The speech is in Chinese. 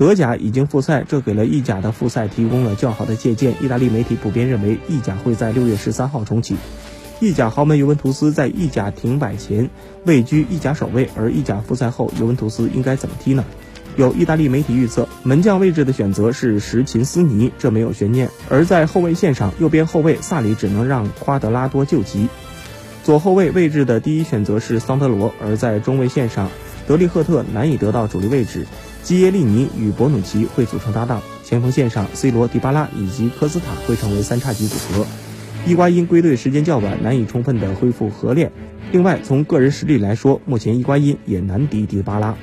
德甲已经复赛，这给了意甲的复赛提供了较好的借鉴。意大利媒体普遍认为，意甲会在六月十三号重启。意甲豪门尤文图斯在意甲停摆前位居意甲首位，而意甲复赛后，尤文图斯应该怎么踢呢？有意大利媒体预测，门将位置的选择是什琴斯尼，这没有悬念。而在后卫线上，右边后卫萨里只能让夸德拉多救急。左后卫位置的第一选择是桑德罗，而在中卫线上，德利赫特难以得到主力位置，基耶利尼与博努奇会组成搭档。前锋线上，C 罗、迪巴拉以及科斯塔会成为三叉戟组合。伊瓜因归队时间较晚，难以充分的恢复合练。另外，从个人实力来说，目前伊瓜因也难敌迪巴拉。